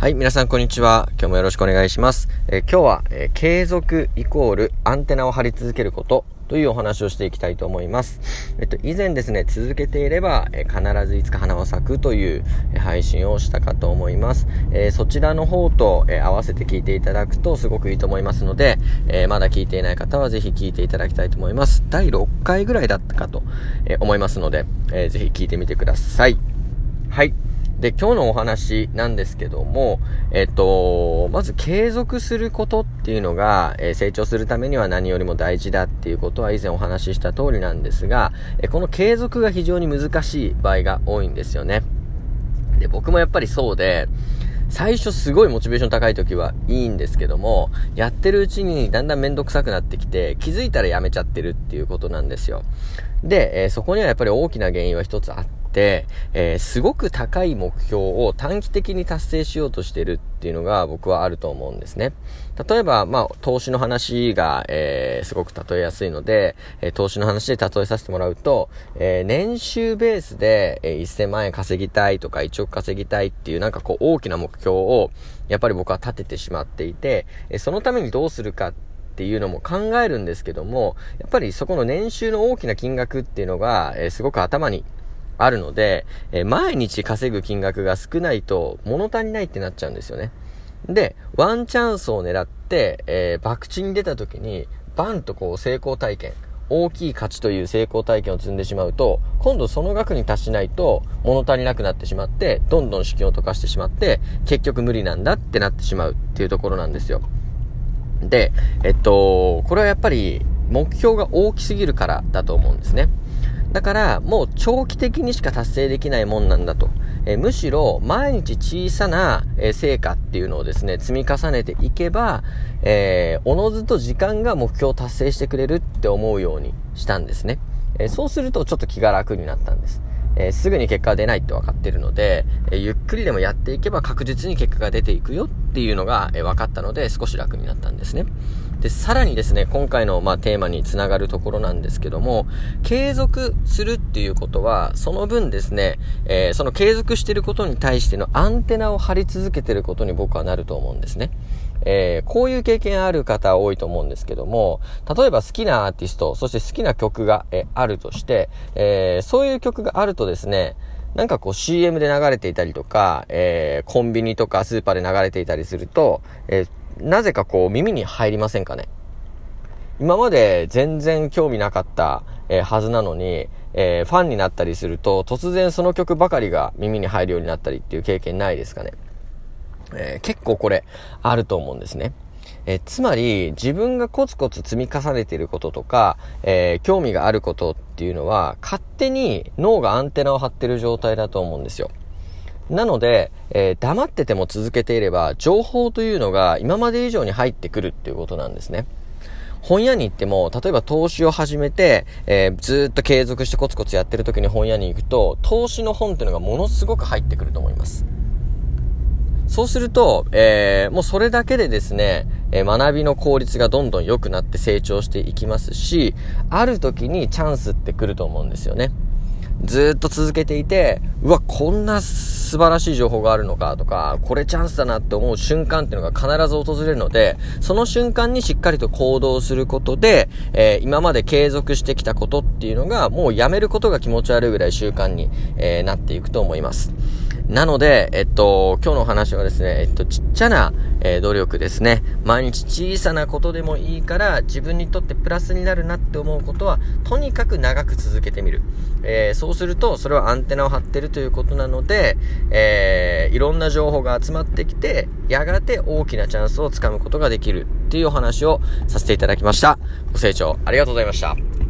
はい、皆さんこんにちは。今日もよろしくお願いします。えー、今日は、えー、継続イコールアンテナを張り続けることというお話をしていきたいと思います。えっと、以前ですね、続けていれば、えー、必ずいつか花は咲くという、え配信をしたかと思います。えそちらの方と、え合わせて聞いていただくとすごくいいと思いますので、えまだ聞いていない方はぜひ聞いていただきたいと思います。第6回ぐらいだったかと、え思いますので、えぜひ聞いてみてください。はい。で、今日のお話なんですけども、えっと、まず継続することっていうのが、えー、成長するためには何よりも大事だっていうことは以前お話しした通りなんですが、えこの継続が非常に難しい場合が多いんですよね。で、僕もやっぱりそうで、最初すごいモチベーション高い時はいいんですけども、やってるうちにだんだんめんどくさくなってきて、気づいたらやめちゃってるっていうことなんですよ。で、えー、そこにはやっぱり大きな原因は一つあって、、えー、すごく高い目標を短期的に達成しようとしてるっていうのが僕はあると思うんですね。例えば、まあ、投資の話が、えー、すごく例えやすいので、えー、投資の話で例えさせてもらうと、え、年収ベースで、え、1000万円稼ぎたいとか1億稼ぎたいっていうなんかこう大きな目標を、やっぱり僕は立ててしまっていて、えそのためにどうするかっていうのも考えるんですけども、やっぱりそこの年収の大きな金額っていうのが、え、すごく頭にあるので、えー、毎日稼ぐ金額が少ないと物足りないってなっちゃうんですよね。で、ワンチャンスを狙って、えー、博打に出た時に、バンとこう成功体験、大きい価値という成功体験を積んでしまうと、今度その額に達しないと物足りなくなってしまって、どんどん資金を溶かしてしまって、結局無理なんだってなってしまうっていうところなんですよ。で、えっと、これはやっぱり目標が大きすぎるからだと思うんですね。だから、もう長期的にしか達成できないもんなんだと。えむしろ、毎日小さな、え成果っていうのをですね、積み重ねていけば、えー、おのずと時間が目標を達成してくれるって思うようにしたんですね。えそうするとちょっと気が楽になったんです。えー、すぐに結果が出ないって分かってるので、えー、ゆっくりでもやっていけば確実に結果が出ていくよっていうのが、えー、分かったので少し楽になったんですね。で、さらにですね、今回の、まあ、テーマにつながるところなんですけども、継続するっていうことは、その分ですね、え、その継続してることに対してのアンテナを張り続けてることに僕はなると思うんですね。えー、こういう経験ある方多いと思うんですけども、例えば好きなアーティスト、そして好きな曲が、えあるとして、えー、そういう曲があるとですね、なんかこう CM で流れていたりとか、え、コンビニとかスーパーで流れていたりすると、え、なぜかこう耳に入りませんかね？今まで全然興味なかった、え、はずなのに、え、ファンになったりすると、突然その曲ばかりが耳に入るようになったりっていう経験ないですかね？えー、結構これ、あると思うんですね。えつまり、自分がコツコツ積み重ねていることとか、えー、興味があることっていうのは、勝手に脳がアンテナを張ってる状態だと思うんですよ。なので、えー、黙ってても続けていれば、情報というのが今まで以上に入ってくるっていうことなんですね。本屋に行っても、例えば投資を始めて、えー、ずっと継続してコツコツやってる時に本屋に行くと、投資の本っていうのがものすごく入ってくると思います。そうすると、えー、もうそれだけでですね、え、学びの効率がどんどん良くなって成長していきますし、ある時にチャンスって来ると思うんですよね。ずっと続けていて、うわ、こんな素晴らしい情報があるのかとか、これチャンスだなって思う瞬間っていうのが必ず訪れるので、その瞬間にしっかりと行動することで、えー、今まで継続してきたことっていうのが、もうやめることが気持ち悪いぐらい習慣に、えー、なっていくと思います。なので、えっと、今日の話はですね、えっと、ちっちゃな、えー、努力ですね。毎日小さなことでもいいから、自分にとってプラスになるなって思うことは、とにかく長く続けてみる。えー、そうすると、それはアンテナを張ってるということなので、えー、いろんな情報が集まってきて、やがて大きなチャンスをつかむことができるっていうお話をさせていただきました。ご清聴ありがとうございました。